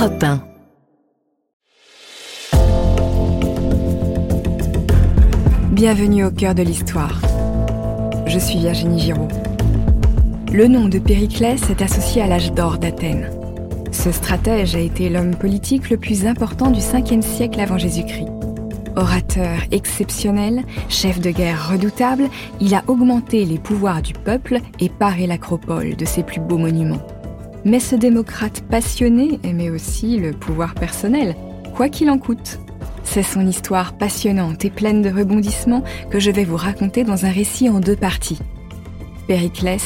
Europe 1. Bienvenue au cœur de l'histoire. Je suis Virginie Giraud. Le nom de Périclès est associé à l'âge d'or d'Athènes. Ce stratège a été l'homme politique le plus important du 5e siècle avant Jésus-Christ. Orateur exceptionnel, chef de guerre redoutable, il a augmenté les pouvoirs du peuple et paré l'acropole de ses plus beaux monuments. Mais ce démocrate passionné aimait aussi le pouvoir personnel, quoi qu'il en coûte. C'est son histoire passionnante et pleine de rebondissements que je vais vous raconter dans un récit en deux parties. Périclès,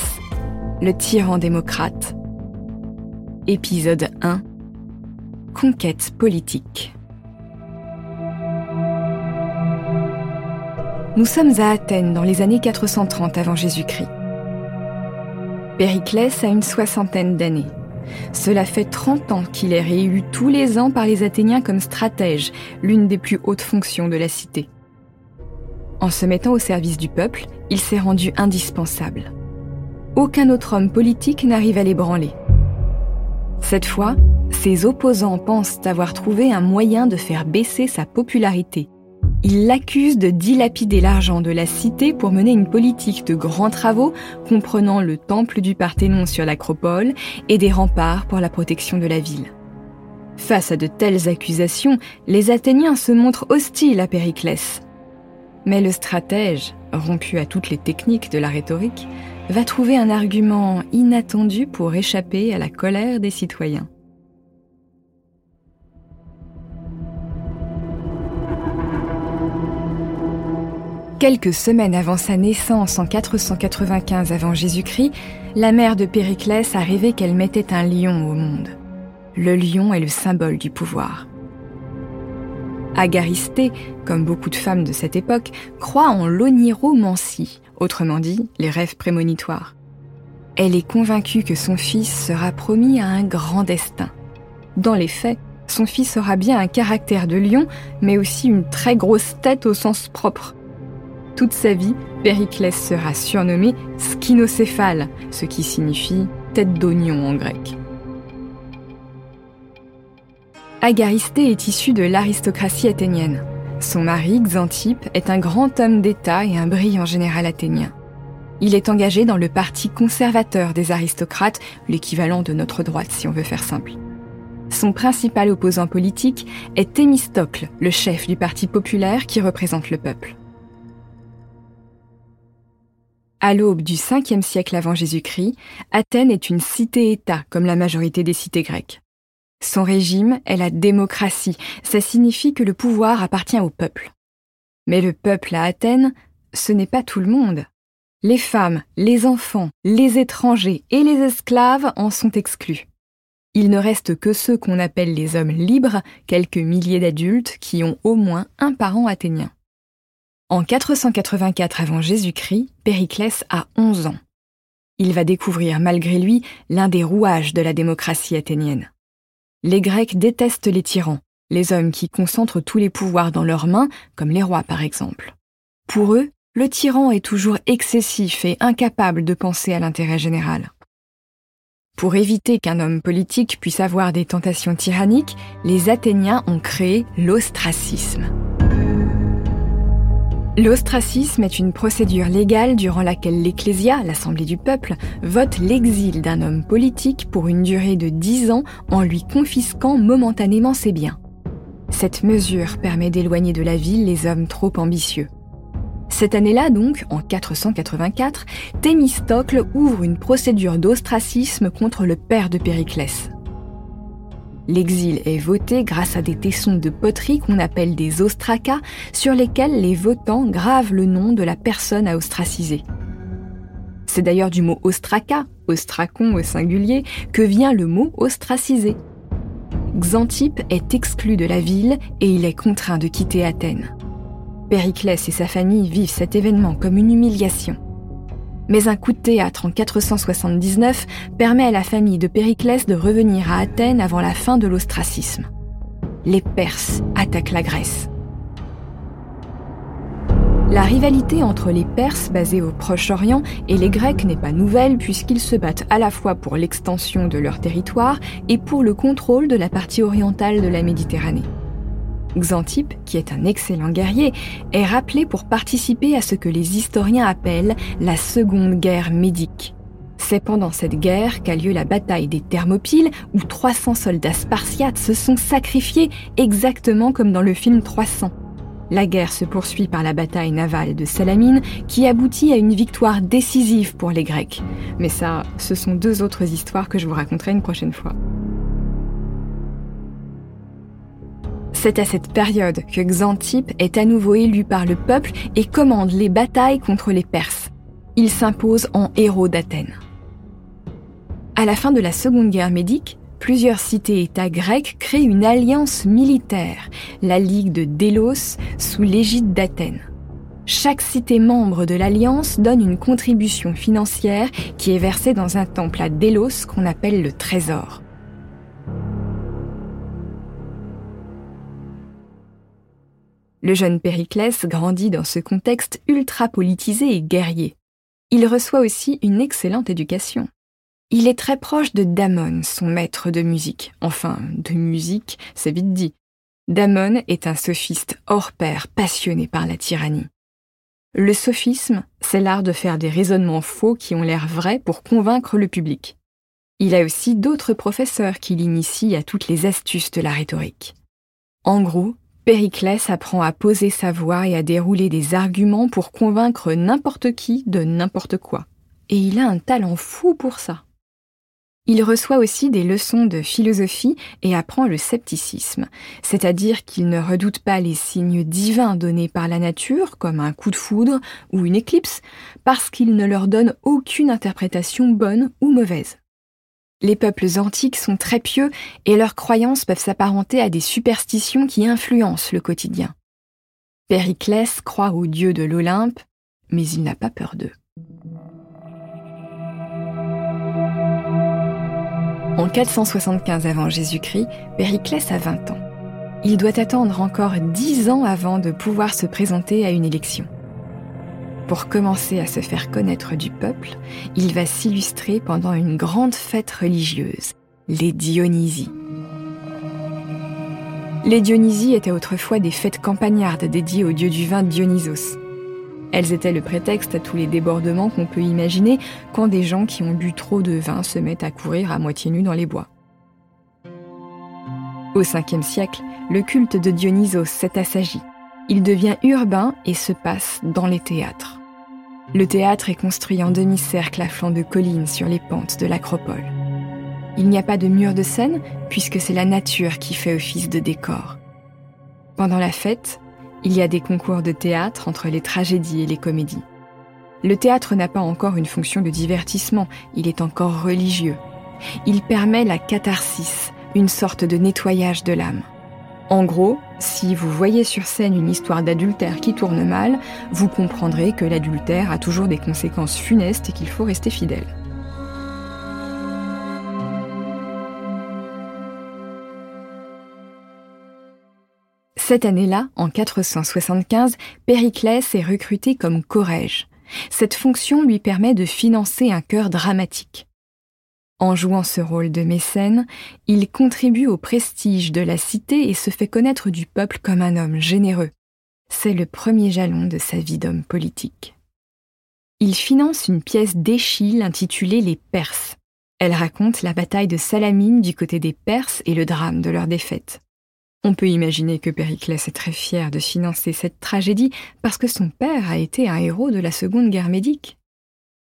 le tyran démocrate. Épisode 1. Conquête politique. Nous sommes à Athènes dans les années 430 avant Jésus-Christ. Périclès a une soixantaine d'années. Cela fait 30 ans qu'il est réélu tous les ans par les Athéniens comme stratège, l'une des plus hautes fonctions de la cité. En se mettant au service du peuple, il s'est rendu indispensable. Aucun autre homme politique n'arrive à l'ébranler. Cette fois, ses opposants pensent avoir trouvé un moyen de faire baisser sa popularité il l'accuse de dilapider l'argent de la cité pour mener une politique de grands travaux comprenant le temple du Parthénon sur l'acropole et des remparts pour la protection de la ville. Face à de telles accusations, les Athéniens se montrent hostiles à Périclès. Mais le stratège, rompu à toutes les techniques de la rhétorique, va trouver un argument inattendu pour échapper à la colère des citoyens. Quelques semaines avant sa naissance en 495 avant Jésus-Christ, la mère de Périclès a rêvé qu'elle mettait un lion au monde. Le lion est le symbole du pouvoir. Agaristée, comme beaucoup de femmes de cette époque, croit en l'oniromancie, autrement dit, les rêves prémonitoires. Elle est convaincue que son fils sera promis à un grand destin. Dans les faits, son fils aura bien un caractère de lion, mais aussi une très grosse tête au sens propre. Toute sa vie, Périclès sera surnommé skinocéphale, ce qui signifie tête d'oignon en grec. Agaristée est issue de l'aristocratie athénienne. Son mari, Xantippe, est un grand homme d'État et un brillant général athénien. Il est engagé dans le parti conservateur des aristocrates, l'équivalent de notre droite si on veut faire simple. Son principal opposant politique est Thémistocle, le chef du parti populaire qui représente le peuple. À l'aube du 5e siècle avant Jésus-Christ, Athènes est une cité-État comme la majorité des cités grecques. Son régime est la démocratie, ça signifie que le pouvoir appartient au peuple. Mais le peuple à Athènes, ce n'est pas tout le monde. Les femmes, les enfants, les étrangers et les esclaves en sont exclus. Il ne reste que ceux qu'on appelle les hommes libres, quelques milliers d'adultes qui ont au moins un parent athénien. En 484 avant Jésus-Christ, Périclès a 11 ans. Il va découvrir malgré lui l'un des rouages de la démocratie athénienne. Les Grecs détestent les tyrans, les hommes qui concentrent tous les pouvoirs dans leurs mains, comme les rois par exemple. Pour eux, le tyran est toujours excessif et incapable de penser à l'intérêt général. Pour éviter qu'un homme politique puisse avoir des tentations tyranniques, les Athéniens ont créé l'ostracisme. L'ostracisme est une procédure légale durant laquelle l'Ecclésia, l'Assemblée du peuple, vote l'exil d'un homme politique pour une durée de dix ans en lui confisquant momentanément ses biens. Cette mesure permet d'éloigner de la ville les hommes trop ambitieux. Cette année-là, donc, en 484, Thémistocle ouvre une procédure d'ostracisme contre le père de Périclès. L'exil est voté grâce à des tessons de poterie qu'on appelle des ostracas, sur lesquels les votants gravent le nom de la personne à ostraciser. C'est d'ailleurs du mot ostraca, ostracon au singulier, que vient le mot ostracisé. Xantippe est exclu de la ville et il est contraint de quitter Athènes. Périclès et sa famille vivent cet événement comme une humiliation. Mais un coup de théâtre en 479 permet à la famille de Périclès de revenir à Athènes avant la fin de l'ostracisme. Les Perses attaquent la Grèce. La rivalité entre les Perses basés au Proche-Orient et les Grecs n'est pas nouvelle puisqu'ils se battent à la fois pour l'extension de leur territoire et pour le contrôle de la partie orientale de la Méditerranée. Xantippe, qui est un excellent guerrier, est rappelé pour participer à ce que les historiens appellent la Seconde Guerre médique. C'est pendant cette guerre qu'a lieu la bataille des Thermopyles, où 300 soldats spartiates se sont sacrifiés exactement comme dans le film 300. La guerre se poursuit par la bataille navale de Salamine, qui aboutit à une victoire décisive pour les Grecs. Mais ça, ce sont deux autres histoires que je vous raconterai une prochaine fois. C'est à cette période que Xantippe est à nouveau élu par le peuple et commande les batailles contre les Perses. Il s'impose en héros d'Athènes. À la fin de la Seconde Guerre médique, plusieurs cités-États grecs créent une alliance militaire, la Ligue de Délos, sous l'égide d'Athènes. Chaque cité membre de l'alliance donne une contribution financière qui est versée dans un temple à Délos qu'on appelle le Trésor. Le jeune Périclès grandit dans ce contexte ultra politisé et guerrier. Il reçoit aussi une excellente éducation. Il est très proche de Damon, son maître de musique. Enfin, de musique, c'est vite dit. Damon est un sophiste hors pair, passionné par la tyrannie. Le sophisme, c'est l'art de faire des raisonnements faux qui ont l'air vrais pour convaincre le public. Il a aussi d'autres professeurs qui l'initient à toutes les astuces de la rhétorique. En gros, Périclès apprend à poser sa voix et à dérouler des arguments pour convaincre n'importe qui de n'importe quoi. Et il a un talent fou pour ça. Il reçoit aussi des leçons de philosophie et apprend le scepticisme, c'est-à-dire qu'il ne redoute pas les signes divins donnés par la nature, comme un coup de foudre ou une éclipse, parce qu'il ne leur donne aucune interprétation bonne ou mauvaise. Les peuples antiques sont très pieux et leurs croyances peuvent s'apparenter à des superstitions qui influencent le quotidien. Périclès croit aux dieux de l'Olympe, mais il n'a pas peur d'eux. En 475 avant Jésus-Christ, Périclès a 20 ans. Il doit attendre encore 10 ans avant de pouvoir se présenter à une élection. Pour commencer à se faire connaître du peuple, il va s'illustrer pendant une grande fête religieuse, les Dionysies. Les Dionysies étaient autrefois des fêtes campagnardes dédiées au dieu du vin Dionysos. Elles étaient le prétexte à tous les débordements qu'on peut imaginer quand des gens qui ont bu trop de vin se mettent à courir à moitié nus dans les bois. Au 5e siècle, le culte de Dionysos s'est assagi. Il devient urbain et se passe dans les théâtres. Le théâtre est construit en demi-cercle à flanc de collines sur les pentes de l'acropole. Il n'y a pas de mur de scène puisque c'est la nature qui fait office de décor. Pendant la fête, il y a des concours de théâtre entre les tragédies et les comédies. Le théâtre n'a pas encore une fonction de divertissement, il est encore religieux. Il permet la catharsis, une sorte de nettoyage de l'âme. En gros, si vous voyez sur scène une histoire d'adultère qui tourne mal, vous comprendrez que l'adultère a toujours des conséquences funestes et qu'il faut rester fidèle. Cette année-là, en 475, Périclès est recruté comme corège. Cette fonction lui permet de financer un chœur dramatique. En jouant ce rôle de mécène, il contribue au prestige de la cité et se fait connaître du peuple comme un homme généreux. C'est le premier jalon de sa vie d'homme politique. Il finance une pièce d'Échille intitulée Les Perses. Elle raconte la bataille de Salamine du côté des Perses et le drame de leur défaite. On peut imaginer que Périclès est très fier de financer cette tragédie parce que son père a été un héros de la Seconde Guerre médique.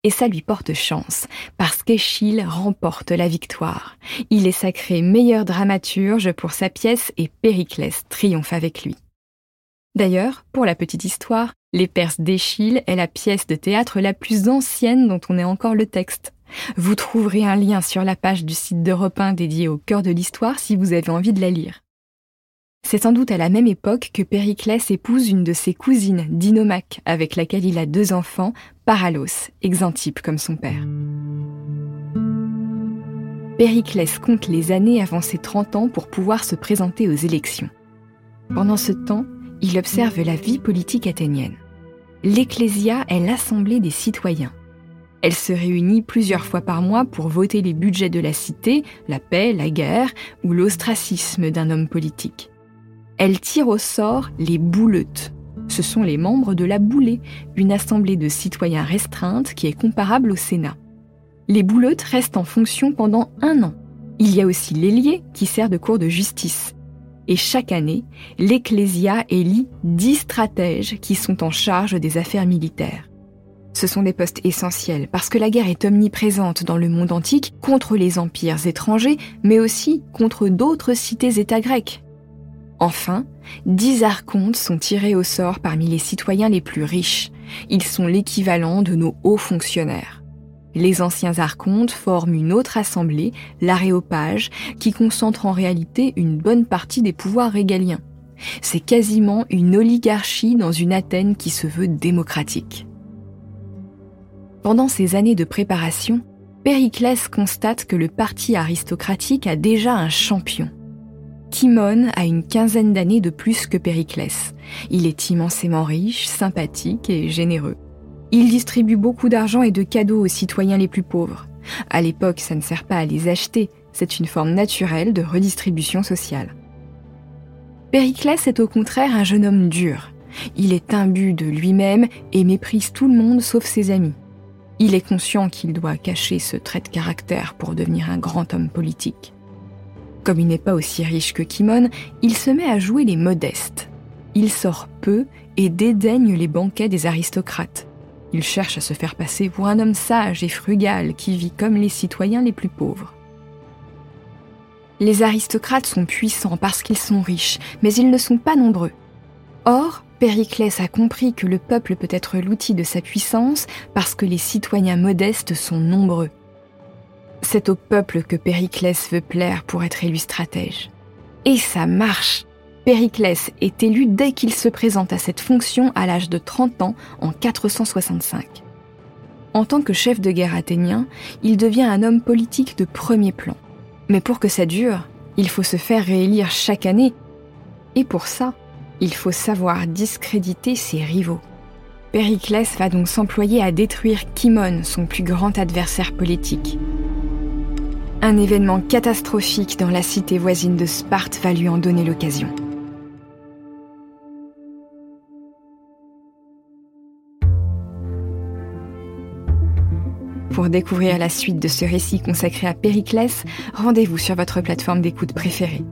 Et ça lui porte chance, parce qu'Échille remporte la victoire. Il est sacré meilleur dramaturge pour sa pièce et Périclès triomphe avec lui. D'ailleurs, pour la petite histoire, Les Perses d'Échille est la pièce de théâtre la plus ancienne dont on ait encore le texte. Vous trouverez un lien sur la page du site d'Europe 1 dédié au cœur de l'histoire si vous avez envie de la lire. C'est sans doute à la même époque que Périclès épouse une de ses cousines, Dinomaque, avec laquelle il a deux enfants, Paralos et Xantippe comme son père. Périclès compte les années avant ses 30 ans pour pouvoir se présenter aux élections. Pendant ce temps, il observe la vie politique athénienne. l'Ecclésia est l'assemblée des citoyens. Elle se réunit plusieurs fois par mois pour voter les budgets de la cité, la paix, la guerre ou l'ostracisme d'un homme politique. Elle tire au sort les bouleutes. Ce sont les membres de la boulée, une assemblée de citoyens restreinte qui est comparable au Sénat. Les bouleutes restent en fonction pendant un an. Il y a aussi l'ailier qui sert de cour de justice. Et chaque année, l'Ecclésia élit dix stratèges qui sont en charge des affaires militaires. Ce sont des postes essentiels parce que la guerre est omniprésente dans le monde antique contre les empires étrangers, mais aussi contre d'autres cités-États grecs. Enfin, dix archontes sont tirés au sort parmi les citoyens les plus riches. Ils sont l'équivalent de nos hauts fonctionnaires. Les anciens archontes forment une autre assemblée, l'aréopage, qui concentre en réalité une bonne partie des pouvoirs régaliens. C'est quasiment une oligarchie dans une Athènes qui se veut démocratique. Pendant ces années de préparation, Périclès constate que le parti aristocratique a déjà un champion. Kimon a une quinzaine d'années de plus que Périclès. Il est immensément riche, sympathique et généreux. Il distribue beaucoup d'argent et de cadeaux aux citoyens les plus pauvres. À l'époque, ça ne sert pas à les acheter, c'est une forme naturelle de redistribution sociale. Périclès est au contraire un jeune homme dur. Il est imbu de lui-même et méprise tout le monde sauf ses amis. Il est conscient qu'il doit cacher ce trait de caractère pour devenir un grand homme politique. Comme il n'est pas aussi riche que Kimon, il se met à jouer les modestes. Il sort peu et dédaigne les banquets des aristocrates. Il cherche à se faire passer pour un homme sage et frugal qui vit comme les citoyens les plus pauvres. Les aristocrates sont puissants parce qu'ils sont riches, mais ils ne sont pas nombreux. Or, Périclès a compris que le peuple peut être l'outil de sa puissance parce que les citoyens modestes sont nombreux. C'est au peuple que Périclès veut plaire pour être élu stratège. Et ça marche Périclès est élu dès qu'il se présente à cette fonction à l'âge de 30 ans en 465. En tant que chef de guerre athénien, il devient un homme politique de premier plan. Mais pour que ça dure, il faut se faire réélire chaque année. Et pour ça, il faut savoir discréditer ses rivaux. Périclès va donc s'employer à détruire Kimon, son plus grand adversaire politique. Un événement catastrophique dans la cité voisine de Sparte va lui en donner l'occasion. Pour découvrir la suite de ce récit consacré à Périclès, rendez-vous sur votre plateforme d'écoute préférée.